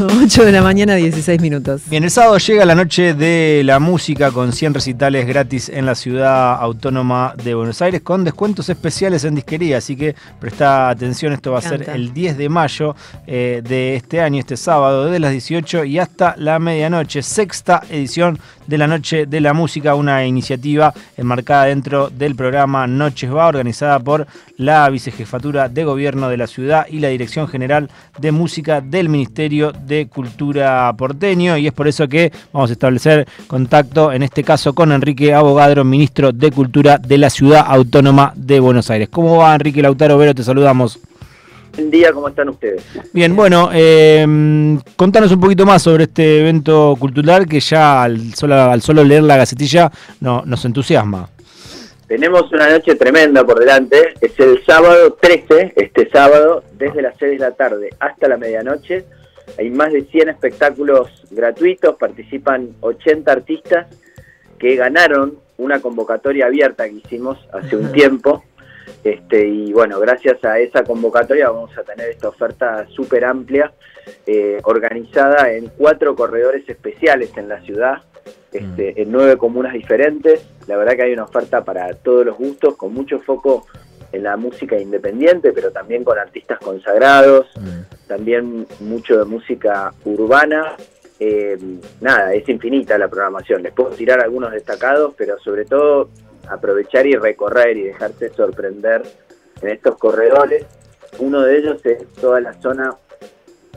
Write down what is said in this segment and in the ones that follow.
8 de la mañana, 16 minutos. Bien, el sábado llega la noche de la música con 100 recitales gratis en la ciudad autónoma de Buenos Aires con descuentos especiales en disquería. Así que presta atención, esto va a ser el 10 de mayo eh, de este año, este sábado, desde las 18 y hasta la medianoche. Sexta edición de la Noche de la Música, una iniciativa enmarcada dentro del programa Noches Va, organizada por la Vicejefatura de Gobierno de la ciudad y la Dirección General de Música del Ministerio de Cultura porteño. Y es por eso que vamos a establecer contacto, en este caso con Enrique Abogadro, ministro de Cultura de la Ciudad Autónoma de Buenos Aires. ¿Cómo va Enrique Lautaro Vero? Te saludamos. Buen día, ¿cómo están ustedes? Bien, bueno, eh, contanos un poquito más sobre este evento cultural que ya al solo, al solo leer la gacetilla no, nos entusiasma. Tenemos una noche tremenda por delante, es el sábado 13, este sábado, desde las 6 de la tarde hasta la medianoche. Hay más de 100 espectáculos gratuitos, participan 80 artistas que ganaron una convocatoria abierta que hicimos hace un tiempo este, y bueno, gracias a esa convocatoria vamos a tener esta oferta súper amplia, eh, organizada en cuatro corredores especiales en la ciudad, este, mm. en nueve comunas diferentes. La verdad que hay una oferta para todos los gustos, con mucho foco en la música independiente, pero también con artistas consagrados, mm. También mucho de música urbana. Eh, nada, es infinita la programación. Les puedo tirar algunos destacados, pero sobre todo aprovechar y recorrer y dejarse sorprender en estos corredores. Uno de ellos es toda la zona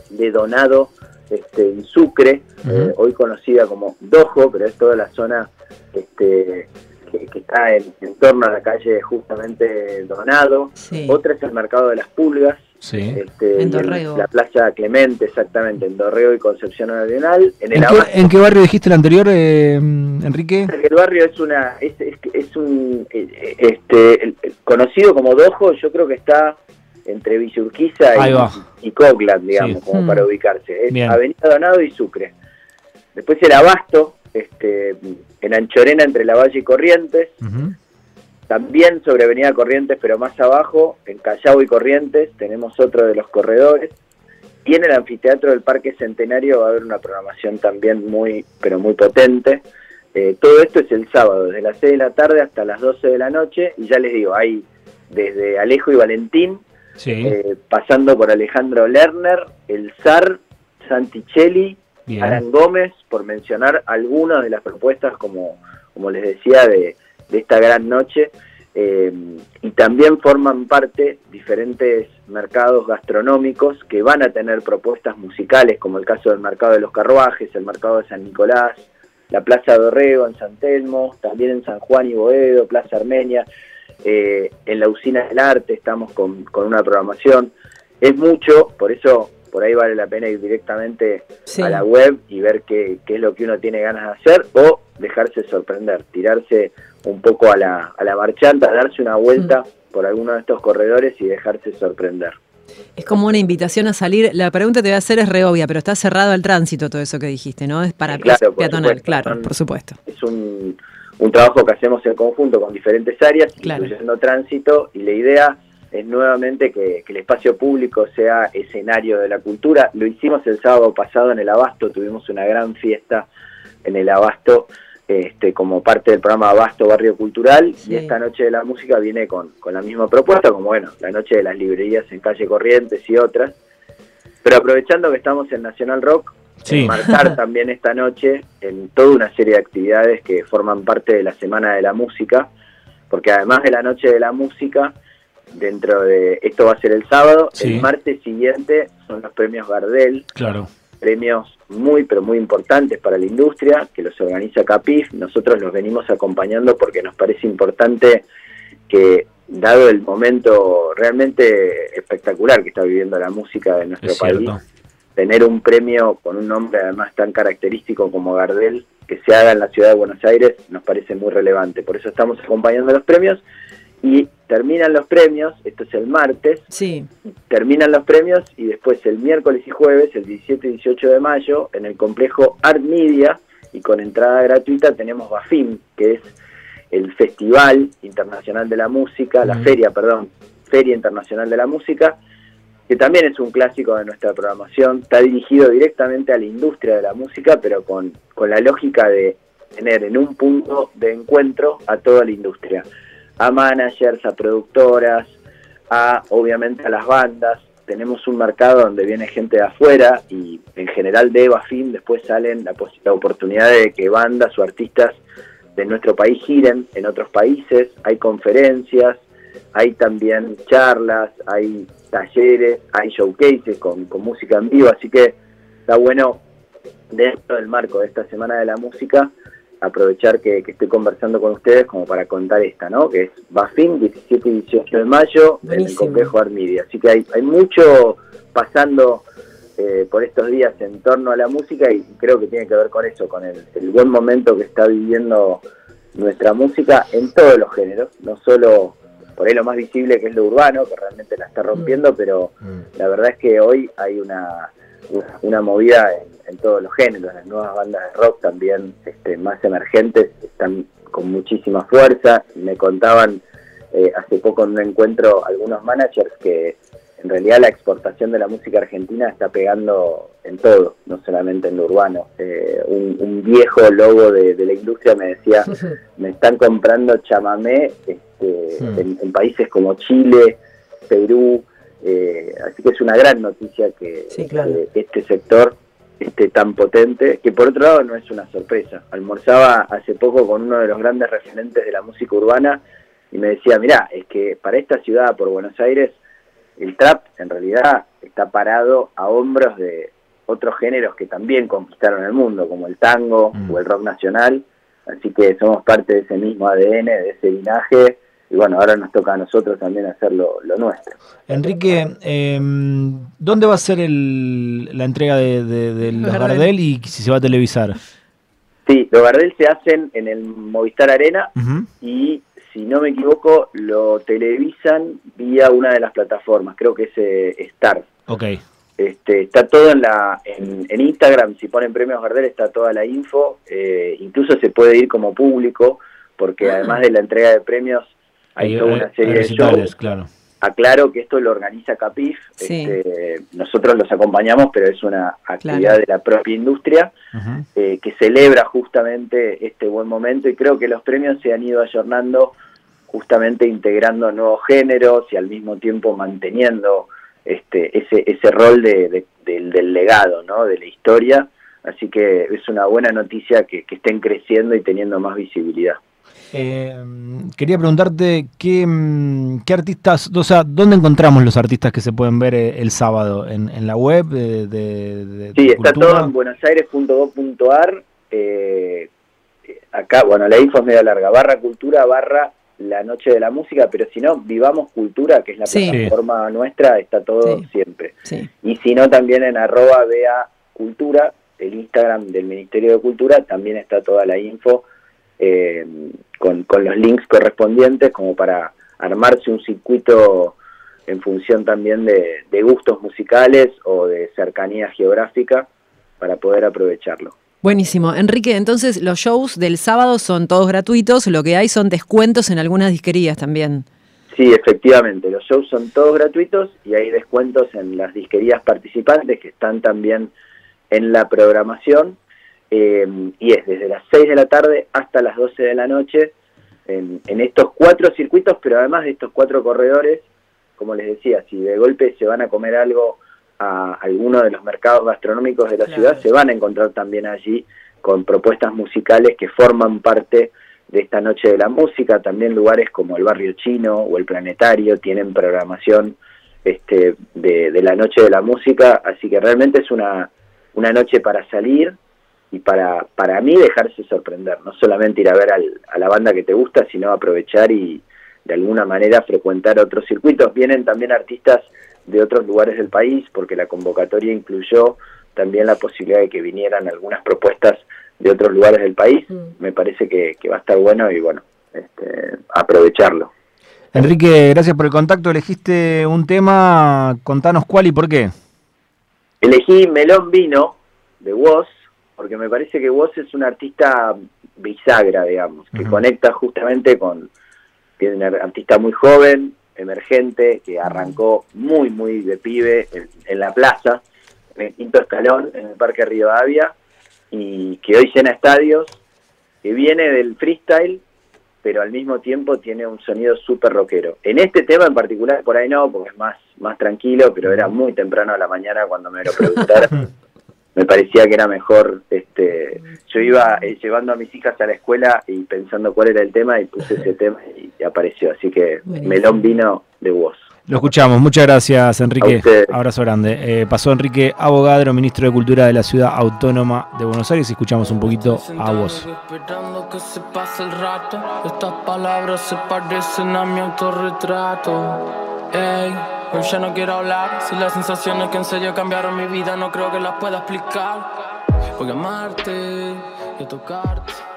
de Donado este, en Sucre, eh, hoy conocida como Dojo, pero es toda la zona este, que, está en, torno a la calle justamente Donado. Otra es el Mercado de las Pulgas, este, en Dorrego. la Plaza Clemente, exactamente, en Dorrego y Concepción Nacional. En, ¿En, qué, barrio dijiste el anterior, eh, Enrique? El barrio es una es, es, un eh, este conocido como Dojo, yo creo que está entre Villurquiza y, y Cockland, digamos, como para mm. ubicarse. Es Avenida Donado y Sucre. Después el Abasto, este, en Anchorena entre La Valle y Corrientes. También sobre Avenida Corrientes, pero más abajo, en Callao y Corrientes, tenemos otro de los corredores. Y en el anfiteatro del Parque Centenario va a haber una programación también muy, pero muy potente. Eh, todo esto es el sábado, desde las 6 de la tarde hasta las 12 de la noche. Y ya les digo, hay desde Alejo y Valentín, eh, pasando por Alejandro Lerner, el Zar, Santichelli, Alan Gómez, por mencionar algunas de las propuestas, como, como les decía, de, de esta gran noche. Eh, y también forman parte diferentes mercados gastronómicos que van a tener propuestas musicales, como el caso del mercado de los carruajes, el mercado de San Nicolás, la Plaza de Orrego en San Telmo, también en San Juan y Boedo, Plaza Armenia, eh, en la Usina del Arte estamos con, una programación. Es mucho, por eso por ahí vale la pena ir directamente a la web y ver qué, qué es lo que uno tiene ganas de hacer o dejarse sorprender, tirarse un poco a la, a la marchanta, darse una vuelta mm. por alguno de estos corredores y dejarse sorprender. Es como una invitación a salir. La pregunta que te voy a hacer es re obvia, pero está cerrado al tránsito todo eso que dijiste, ¿no? Es para peatonal, claro, por supuesto. Es un, un, trabajo que hacemos en conjunto con diferentes áreas, incluyendo tránsito, y la idea es nuevamente que, que, el espacio público sea escenario de la cultura. Lo hicimos el sábado pasado en el Abasto, tuvimos una gran fiesta en el Abasto este, como parte del programa Abasto Barrio Cultural y esta noche de la música viene con, la misma propuesta, como bueno, la noche de las librerías en calle Corrientes y otras. Pero aprovechando que estamos en Nacional Rock, marcar también esta noche en toda una serie de actividades que forman parte de la Semana de la Música, porque además de la Noche de la Música, dentro de esto va a ser el sábado, el martes siguiente son los premios Gardel. Claro premios muy, pero muy importantes para la industria, que los organiza CAPIF. Nosotros los venimos acompañando porque nos parece importante que, dado el momento realmente espectacular que está viviendo la música de nuestro país, tener un premio con un nombre además tan característico como Gardel, que se haga en la ciudad de Buenos Aires, nos parece muy relevante. Por eso estamos acompañando los premios y terminan los premios, esto es el martes, sí. terminan los premios y después el miércoles y jueves, el 17 y 18 de mayo, en el complejo Art Media y con entrada gratuita tenemos BAFIM, que es el Festival Internacional de la Música, la feria, perdón, Feria Internacional de la Música, que también es un clásico de nuestra programación, está dirigido directamente a la industria de la música, pero con, con la lógica de tener en un punto de encuentro a toda la industria, a managers, a productoras, a obviamente a las bandas. Tenemos un mercado donde viene gente de afuera y en general de Bafim después salen la, la oportunidad de que bandas o artistas de nuestro país giren en otros países, hay conferencias, hay también charlas, hay talleres, hay showcases con, con música en vivo, así que está bueno dentro del marco de esta Semana de la Música aprovechar que, estoy conversando con ustedes como para contar esta, ¿no? Que es Bafin, 17 y 18 de mayo, en el complejo Armidia. Así que hay, hay mucho pasando eh, por estos días en torno a la música y creo que tiene que ver con eso, con el, buen momento que está viviendo nuestra música en todos los géneros, no solo por ahí lo más visible que es lo urbano, que realmente la está rompiendo, mm. pero mm. la verdad es que hoy hay una, una, movida en, todos los géneros, las nuevas bandas de rock también este, más emergentes están con muchísima fuerza, me contaban eh, hace poco en un encuentro algunos managers que en realidad la exportación de la música argentina está pegando en todo, no solamente en lo urbano. Eh, un, viejo logo de, la industria me decía, me están comprando chamamé este, en, países como Chile, Perú, eh, así que es una gran noticia que, este sector esté tan potente, que por otro lado no es una sorpresa. Almorzaba hace poco con uno de los grandes referentes de la música urbana y me decía, mirá, es que para esta ciudad, por Buenos Aires, el trap en realidad está parado a hombros de otros géneros que también conquistaron el mundo, como el tango mm. o el rock nacional, así que somos parte de ese mismo ADN, de ese linaje, y bueno, ahora nos toca a nosotros también hacer lo, nuestro. Enrique, em, ¿dónde va a ser la entrega de, los Gardel y si se va a televisar? Sí, los Gardel se hacen en el Movistar Arena y si no me equivoco, lo televisan vía una de las plataformas, creo que es eh, Star. Ok. Este, está todo en, la, en, Instagram, si ponen premios Gardel está toda la info, eh, incluso se puede ir como público, porque ah. además de la entrega de premios hay toda una serie de shows. Claro. Aclaro que esto lo organiza Capif, este, nosotros los acompañamos, pero es una actividad de la propia industria eh, que celebra justamente este buen momento y creo que los premios se han ido ayornando justamente integrando nuevos géneros y al mismo tiempo manteniendo este, ese, ese rol de, del, legado, ¿no? de la historia. Así que es una buena noticia que estén creciendo y teniendo más visibilidad. Eh, quería preguntarte qué, mm, qué, artistas, o sea, ¿dónde encontramos los artistas que se pueden ver eh, el sábado? ¿En, la web de, Sí, está todo en buenosaires.gov.ar. Eh, acá, bueno, la info es medio larga, barra cultura, barra la noche de la música, pero si no, Vivamos Cultura, que es la plataforma nuestra, está todo siempre. Y si no, también en arroba vea cultura, el Instagram del Ministerio de Cultura, también está toda la info eh, con, los links correspondientes como para armarse un circuito en función también de, gustos musicales o de cercanía geográfica para poder aprovecharlo. Buenísimo. Enrique, entonces los shows del sábado son todos gratuitos, lo que hay son descuentos en algunas disquerías también. Sí, efectivamente, los shows son todos gratuitos y hay descuentos en las disquerías participantes que están también en la programación eh, y es desde las 6 de la tarde hasta las 12 de la noche en, estos cuatro circuitos, pero además de estos cuatro corredores, como les decía, si de golpe se van a comer algo a alguno de los mercados gastronómicos de la ciudad, se van a encontrar también allí con propuestas musicales que forman parte de esta noche de la música, también lugares como el barrio chino o el planetario tienen programación este, de, de la noche de la música, así que realmente es una, una noche para salir, y para, para mí dejarse sorprender, no solamente ir a ver a la banda que te gusta, sino aprovechar y de alguna manera frecuentar otros circuitos. Vienen también artistas de otros lugares del país, porque la convocatoria incluyó también la posibilidad de que vinieran algunas propuestas de otros lugares del país. Mm. Me parece que, va a estar bueno y bueno, este, aprovecharlo. Enrique, gracias por el contacto. Elegiste un tema, contanos cuál y por qué. Elegí Melón Vino de Woz, porque me parece que vos es un artista bisagra, digamos, que conecta justamente con, tiene un artista muy joven, emergente que arrancó muy, muy de pibe en, la plaza, en el quinto escalón, en el Parque Rivadavia, y que hoy llena estadios, que viene del freestyle, pero al mismo tiempo tiene un sonido súper rockero. En este tema en particular, por ahí no, porque es más, más tranquilo, pero era muy temprano a la mañana cuando me lo preguntaron. Me parecía que era mejor, este, yo iba eh, llevando a mis hijas a la escuela y pensando cuál era el tema y puse ese tema y, apareció, así que melón vino de voz. Lo escuchamos, muchas gracias Enrique, abrazo grande. Eh, pasó Enrique Abogadro, ministro de Cultura de la Ciudad Autónoma de Buenos Aires, y escuchamos un poquito a vos. Estas palabras se parecen a mi autorretrato. Hoy ya no quiero hablar. Si las sensaciones que en serio cambiaron mi vida, no creo que las pueda explicar. Voy a amarte y a tocarte.